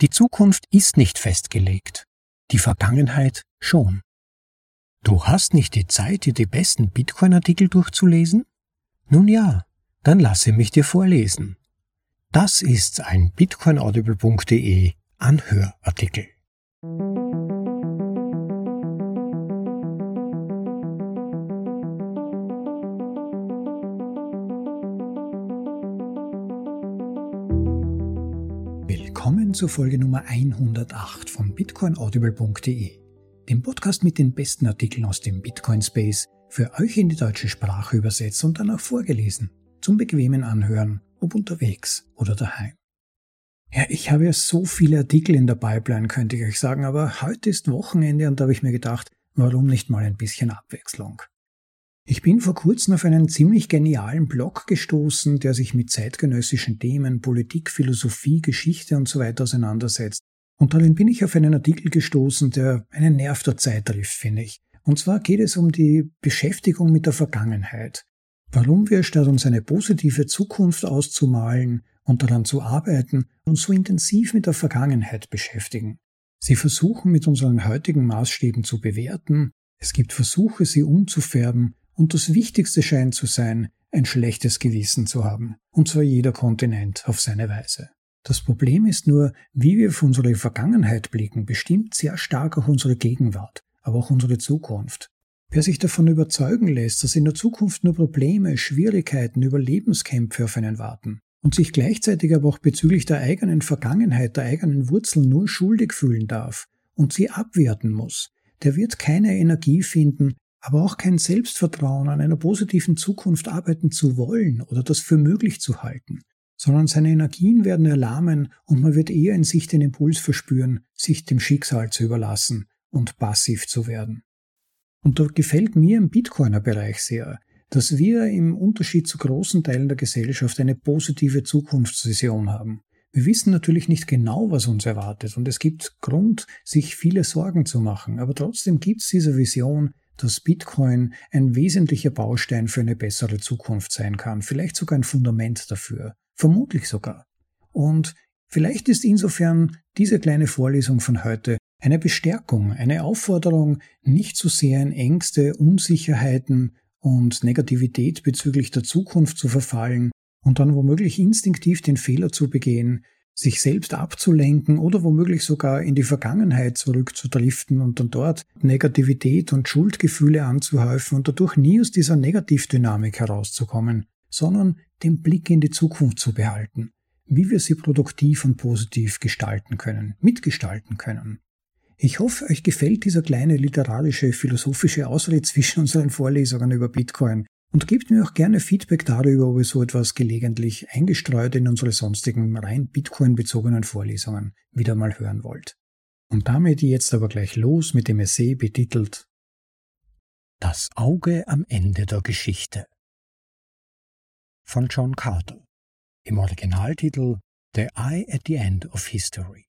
Die Zukunft ist nicht festgelegt, die Vergangenheit schon. Du hast nicht die Zeit, dir die besten Bitcoin-Artikel durchzulesen? Nun ja, dann lasse mich dir vorlesen. Das ist ein bitcoinaudible.de Anhörartikel. Willkommen zur Folge Nummer 108 von bitcoinaudible.de, dem Podcast mit den besten Artikeln aus dem Bitcoin Space, für euch in die deutsche Sprache übersetzt und dann auch vorgelesen, zum bequemen Anhören, ob unterwegs oder daheim. Ja, ich habe ja so viele Artikel in der Pipeline, könnte ich euch sagen, aber heute ist Wochenende und da habe ich mir gedacht, warum nicht mal ein bisschen Abwechslung? Ich bin vor kurzem auf einen ziemlich genialen Blog gestoßen, der sich mit zeitgenössischen Themen, Politik, Philosophie, Geschichte und so weiter auseinandersetzt. Und darin bin ich auf einen Artikel gestoßen, der einen Nerv der Zeit trifft, finde ich. Und zwar geht es um die Beschäftigung mit der Vergangenheit. Warum wir statt uns eine positive Zukunft auszumalen und daran zu arbeiten, uns so intensiv mit der Vergangenheit beschäftigen. Sie versuchen mit unseren heutigen Maßstäben zu bewerten, es gibt Versuche, sie umzufärben und das Wichtigste scheint zu sein, ein schlechtes Gewissen zu haben, und zwar jeder Kontinent auf seine Weise. Das Problem ist nur, wie wir auf unsere Vergangenheit blicken, bestimmt sehr stark auch unsere Gegenwart, aber auch unsere Zukunft. Wer sich davon überzeugen lässt, dass in der Zukunft nur Probleme, Schwierigkeiten, Überlebenskämpfe auf einen warten und sich gleichzeitig aber auch bezüglich der eigenen Vergangenheit, der eigenen Wurzeln nur schuldig fühlen darf und sie abwerten muss, der wird keine Energie finden, aber auch kein Selbstvertrauen an einer positiven Zukunft arbeiten zu wollen oder das für möglich zu halten, sondern seine Energien werden erlahmen und man wird eher in sich den Impuls verspüren, sich dem Schicksal zu überlassen und passiv zu werden. Und da gefällt mir im Bitcoiner-Bereich sehr, dass wir im Unterschied zu großen Teilen der Gesellschaft eine positive Zukunftsvision haben. Wir wissen natürlich nicht genau, was uns erwartet, und es gibt Grund, sich viele Sorgen zu machen, aber trotzdem gibt es diese Vision, dass Bitcoin ein wesentlicher Baustein für eine bessere Zukunft sein kann, vielleicht sogar ein Fundament dafür, vermutlich sogar. Und vielleicht ist insofern diese kleine Vorlesung von heute eine Bestärkung, eine Aufforderung, nicht zu sehr in Ängste, Unsicherheiten und Negativität bezüglich der Zukunft zu verfallen und dann womöglich instinktiv den Fehler zu begehen, sich selbst abzulenken oder womöglich sogar in die Vergangenheit zurückzudriften und dann dort Negativität und Schuldgefühle anzuhäufen und dadurch nie aus dieser Negativdynamik herauszukommen, sondern den Blick in die Zukunft zu behalten, wie wir sie produktiv und positiv gestalten können, mitgestalten können. Ich hoffe, euch gefällt dieser kleine literarische, philosophische Ausritt zwischen unseren Vorlesungen über Bitcoin und gebt mir auch gerne Feedback darüber, ob ihr so etwas gelegentlich eingestreut in unsere sonstigen rein Bitcoin-bezogenen Vorlesungen wieder mal hören wollt. Und damit jetzt aber gleich los mit dem Essay betitelt Das Auge am Ende der Geschichte von John Carter im Originaltitel The Eye at the End of History.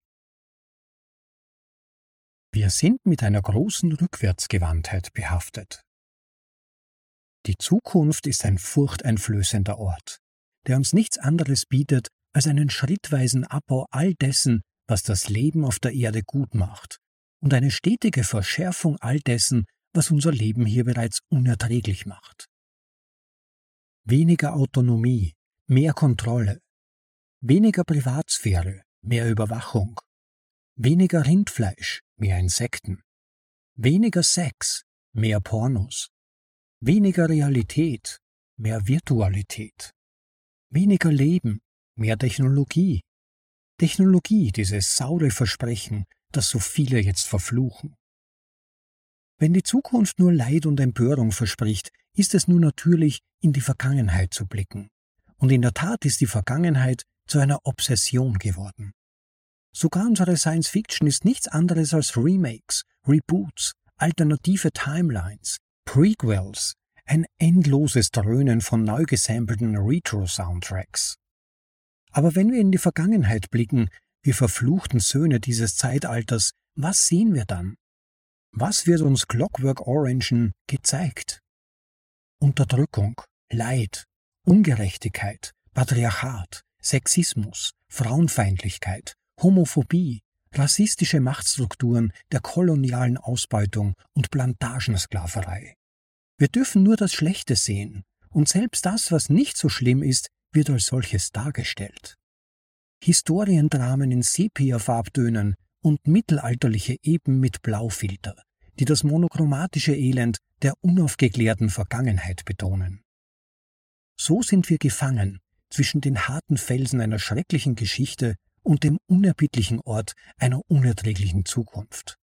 Wir sind mit einer großen Rückwärtsgewandtheit behaftet. Die Zukunft ist ein furchteinflößender Ort, der uns nichts anderes bietet als einen schrittweisen Abbau all dessen, was das Leben auf der Erde gut macht, und eine stetige Verschärfung all dessen, was unser Leben hier bereits unerträglich macht. Weniger Autonomie, mehr Kontrolle, weniger Privatsphäre, mehr Überwachung, weniger Rindfleisch, mehr Insekten, weniger Sex, mehr Pornos, Weniger Realität, mehr Virtualität. Weniger Leben, mehr Technologie. Technologie, dieses saure Versprechen, das so viele jetzt verfluchen. Wenn die Zukunft nur Leid und Empörung verspricht, ist es nur natürlich, in die Vergangenheit zu blicken. Und in der Tat ist die Vergangenheit zu einer Obsession geworden. Sogar unsere Science Fiction ist nichts anderes als Remakes, Reboots, alternative Timelines, Prequels, ein endloses Dröhnen von neu gesampelten Retro-Soundtracks. Aber wenn wir in die Vergangenheit blicken, wir verfluchten Söhne dieses Zeitalters, was sehen wir dann? Was wird uns Clockwork Orangen gezeigt? Unterdrückung, Leid, Ungerechtigkeit, Patriarchat, Sexismus, Frauenfeindlichkeit, Homophobie, rassistische Machtstrukturen der kolonialen Ausbeutung und Plantagensklaverei. Wir dürfen nur das Schlechte sehen, und selbst das, was nicht so schlimm ist, wird als solches dargestellt. Historiendramen in Sepia-Farbtönen und mittelalterliche Epen mit Blaufilter, die das monochromatische Elend der unaufgeklärten Vergangenheit betonen. So sind wir gefangen zwischen den harten Felsen einer schrecklichen Geschichte und dem unerbittlichen Ort einer unerträglichen Zukunft.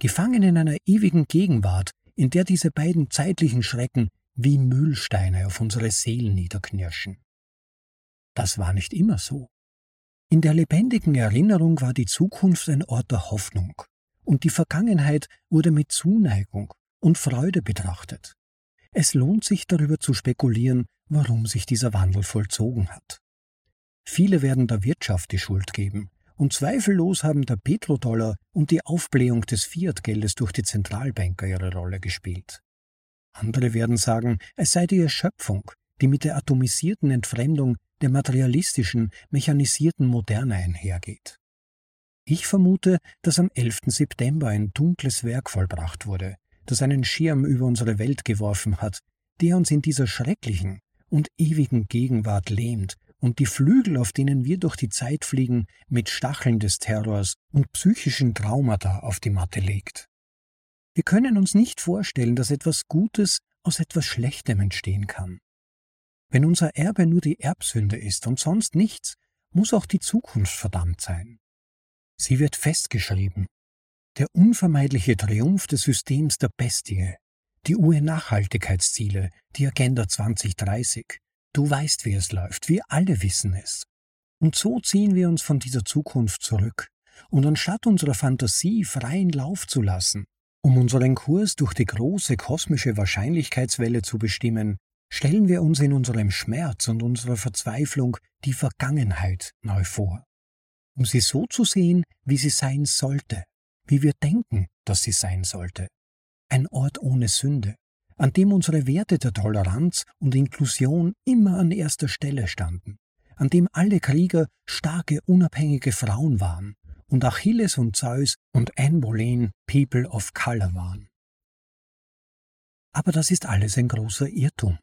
Gefangen in einer ewigen Gegenwart, in der diese beiden zeitlichen Schrecken wie Mühlsteine auf unsere Seelen niederknirschen. Das war nicht immer so. In der lebendigen Erinnerung war die Zukunft ein Ort der Hoffnung, und die Vergangenheit wurde mit Zuneigung und Freude betrachtet. Es lohnt sich darüber zu spekulieren, warum sich dieser Wandel vollzogen hat. Viele werden der Wirtschaft die Schuld geben, und zweifellos haben der Petrodollar und die Aufblähung des Fiat-Geldes durch die Zentralbanker ihre Rolle gespielt. Andere werden sagen, es sei die Erschöpfung, die mit der atomisierten Entfremdung der materialistischen, mechanisierten Moderne einhergeht. Ich vermute, dass am 11. September ein dunkles Werk vollbracht wurde, das einen Schirm über unsere Welt geworfen hat, der uns in dieser schrecklichen und ewigen Gegenwart lähmt und die Flügel, auf denen wir durch die Zeit fliegen, mit Stacheln des Terrors und psychischen Traumata auf die Matte legt. Wir können uns nicht vorstellen, dass etwas Gutes aus etwas Schlechtem entstehen kann. Wenn unser Erbe nur die Erbsünde ist und sonst nichts, muss auch die Zukunft verdammt sein. Sie wird festgeschrieben. Der unvermeidliche Triumph des Systems der Bestie, die UN-Nachhaltigkeitsziele, die Agenda 2030, Du weißt, wie es läuft, wir alle wissen es. Und so ziehen wir uns von dieser Zukunft zurück, und anstatt unserer Fantasie freien Lauf zu lassen, um unseren Kurs durch die große kosmische Wahrscheinlichkeitswelle zu bestimmen, stellen wir uns in unserem Schmerz und unserer Verzweiflung die Vergangenheit neu vor, um sie so zu sehen, wie sie sein sollte, wie wir denken, dass sie sein sollte. Ein Ort ohne Sünde, an dem unsere Werte der Toleranz und Inklusion immer an erster Stelle standen, an dem alle Krieger starke, unabhängige Frauen waren und Achilles und Zeus und Anne Boleyn People of Color waren. Aber das ist alles ein großer Irrtum.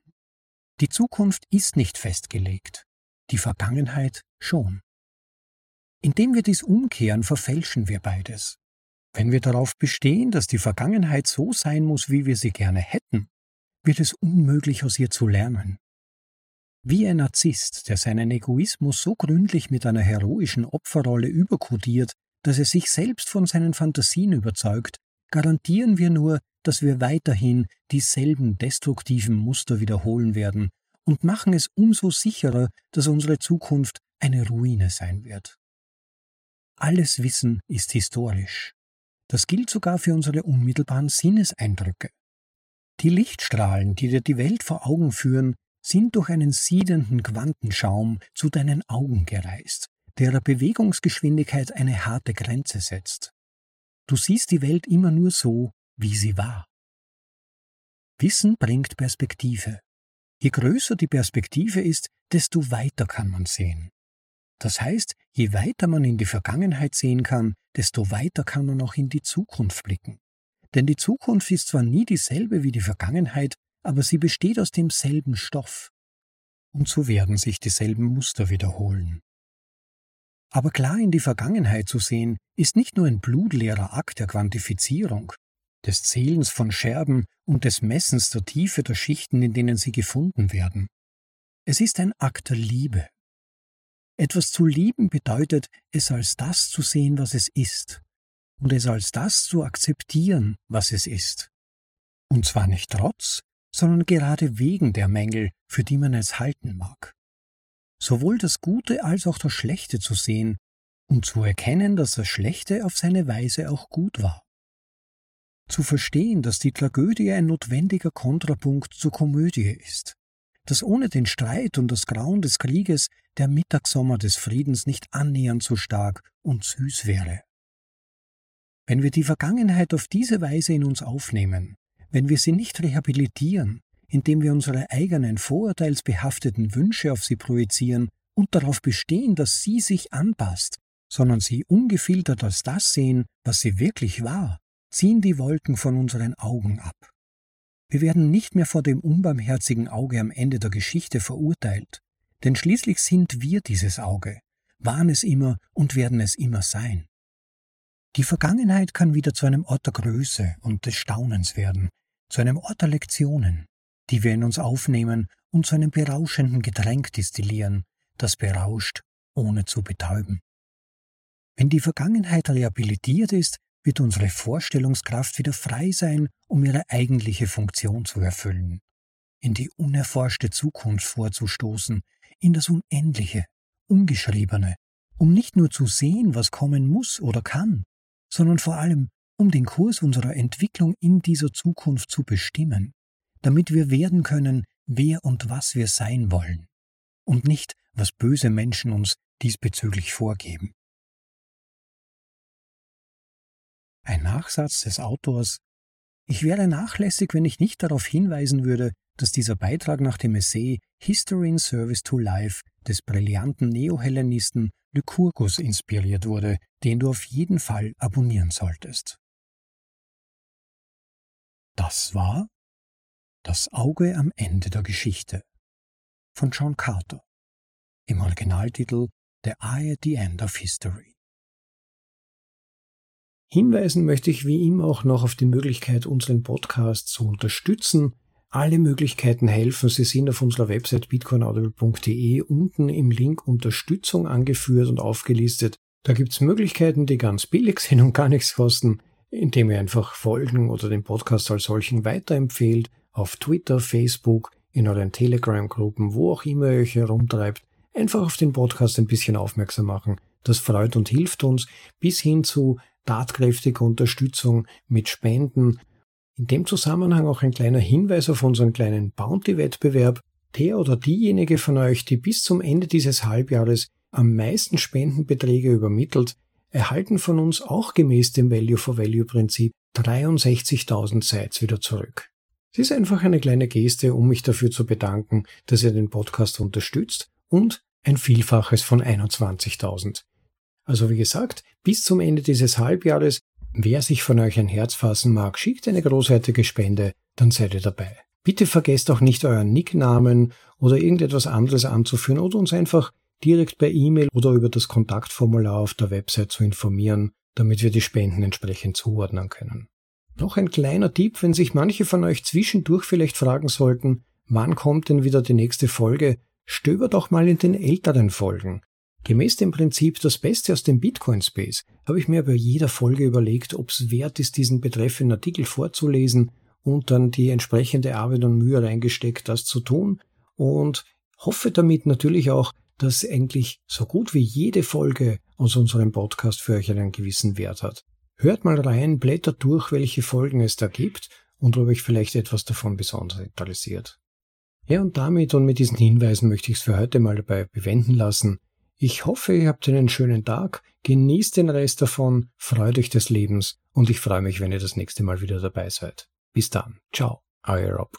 Die Zukunft ist nicht festgelegt, die Vergangenheit schon. Indem wir dies umkehren, verfälschen wir beides. Wenn wir darauf bestehen, dass die Vergangenheit so sein muss, wie wir sie gerne hätten, wird es unmöglich aus ihr zu lernen. Wie ein Narzisst, der seinen Egoismus so gründlich mit einer heroischen Opferrolle überkodiert, dass er sich selbst von seinen Fantasien überzeugt, garantieren wir nur, dass wir weiterhin dieselben destruktiven Muster wiederholen werden und machen es umso sicherer, dass unsere Zukunft eine Ruine sein wird. Alles Wissen ist historisch. Das gilt sogar für unsere unmittelbaren Sinneseindrücke. Die Lichtstrahlen, die dir die Welt vor Augen führen, sind durch einen siedenden Quantenschaum zu deinen Augen gereist, derer Bewegungsgeschwindigkeit eine harte Grenze setzt. Du siehst die Welt immer nur so, wie sie war. Wissen bringt Perspektive. Je größer die Perspektive ist, desto weiter kann man sehen. Das heißt, je weiter man in die Vergangenheit sehen kann, desto weiter kann man auch in die Zukunft blicken. Denn die Zukunft ist zwar nie dieselbe wie die Vergangenheit, aber sie besteht aus demselben Stoff. Und so werden sich dieselben Muster wiederholen. Aber klar in die Vergangenheit zu sehen, ist nicht nur ein blutleerer Akt der Quantifizierung, des Zählens von Scherben und des Messens der Tiefe der Schichten, in denen sie gefunden werden. Es ist ein Akt der Liebe, etwas zu lieben bedeutet, es als das zu sehen, was es ist, und es als das zu akzeptieren, was es ist. Und zwar nicht trotz, sondern gerade wegen der Mängel, für die man es halten mag. Sowohl das Gute als auch das Schlechte zu sehen und zu erkennen, dass das Schlechte auf seine Weise auch gut war. Zu verstehen, dass die Tragödie ein notwendiger Kontrapunkt zur Komödie ist, dass ohne den Streit und das Grauen des Krieges der Mittagssommer des Friedens nicht annähernd so stark und süß wäre. Wenn wir die Vergangenheit auf diese Weise in uns aufnehmen, wenn wir sie nicht rehabilitieren, indem wir unsere eigenen vorurteilsbehafteten Wünsche auf sie projizieren und darauf bestehen, dass sie sich anpasst, sondern sie ungefiltert als das sehen, was sie wirklich war, ziehen die Wolken von unseren Augen ab. Wir werden nicht mehr vor dem unbarmherzigen Auge am Ende der Geschichte verurteilt, denn schließlich sind wir dieses Auge, waren es immer und werden es immer sein. Die Vergangenheit kann wieder zu einem Ort der Größe und des Staunens werden, zu einem Ort der Lektionen, die wir in uns aufnehmen und zu einem berauschenden Getränk destillieren, das berauscht, ohne zu betäuben. Wenn die Vergangenheit rehabilitiert ist, wird unsere Vorstellungskraft wieder frei sein, um ihre eigentliche Funktion zu erfüllen, in die unerforschte Zukunft vorzustoßen, in das Unendliche, Ungeschriebene, um nicht nur zu sehen, was kommen muss oder kann, sondern vor allem, um den Kurs unserer Entwicklung in dieser Zukunft zu bestimmen, damit wir werden können, wer und was wir sein wollen, und nicht, was böse Menschen uns diesbezüglich vorgeben. Ein Nachsatz des Autors Ich wäre nachlässig, wenn ich nicht darauf hinweisen würde, dass dieser Beitrag nach dem Essay History in Service to Life des brillanten Neohellenisten Lycurgus inspiriert wurde, den du auf jeden Fall abonnieren solltest. Das war Das Auge am Ende der Geschichte von John Carter im Originaltitel The Eye at the End of History. Hinweisen möchte ich wie immer auch noch auf die Möglichkeit, unseren Podcast zu unterstützen. Alle Möglichkeiten helfen. Sie sind auf unserer Website bitcoinaudible.de unten im Link Unterstützung angeführt und aufgelistet. Da gibt es Möglichkeiten, die ganz billig sind und gar nichts kosten, indem ihr einfach folgen oder den Podcast als solchen weiterempfehlt, auf Twitter, Facebook, in euren Telegram-Gruppen, wo auch immer ihr euch herumtreibt. Einfach auf den Podcast ein bisschen aufmerksam machen. Das freut und hilft uns bis hin zu tatkräftige Unterstützung mit Spenden. In dem Zusammenhang auch ein kleiner Hinweis auf unseren kleinen Bounty-Wettbewerb. Der oder diejenige von euch, die bis zum Ende dieses Halbjahres am meisten Spendenbeträge übermittelt, erhalten von uns auch gemäß dem Value-for-Value-Prinzip 63.000 Sites wieder zurück. Es ist einfach eine kleine Geste, um mich dafür zu bedanken, dass ihr den Podcast unterstützt und ein Vielfaches von 21.000. Also wie gesagt, bis zum Ende dieses Halbjahres, wer sich von euch ein Herz fassen mag, schickt eine großartige Spende, dann seid ihr dabei. Bitte vergesst auch nicht euren Nicknamen oder irgendetwas anderes anzuführen oder uns einfach direkt per E-Mail oder über das Kontaktformular auf der Website zu informieren, damit wir die Spenden entsprechend zuordnen können. Noch ein kleiner Tipp, wenn sich manche von euch zwischendurch vielleicht fragen sollten, wann kommt denn wieder die nächste Folge, stöber doch mal in den älteren Folgen. Gemäß dem Prinzip das Beste aus dem Bitcoin Space habe ich mir bei jeder Folge überlegt, ob es wert ist, diesen betreffenden Artikel vorzulesen und dann die entsprechende Arbeit und Mühe reingesteckt, das zu tun und hoffe damit natürlich auch, dass eigentlich so gut wie jede Folge aus unserem Podcast für euch einen gewissen Wert hat. Hört mal rein, blättert durch, welche Folgen es da gibt und ob euch vielleicht etwas davon besonders interessiert. Ja, und damit und mit diesen Hinweisen möchte ich es für heute mal dabei bewenden lassen. Ich hoffe, ihr habt einen schönen Tag, genießt den Rest davon, freut euch des Lebens und ich freue mich, wenn ihr das nächste Mal wieder dabei seid. Bis dann. Ciao. Euer Rob.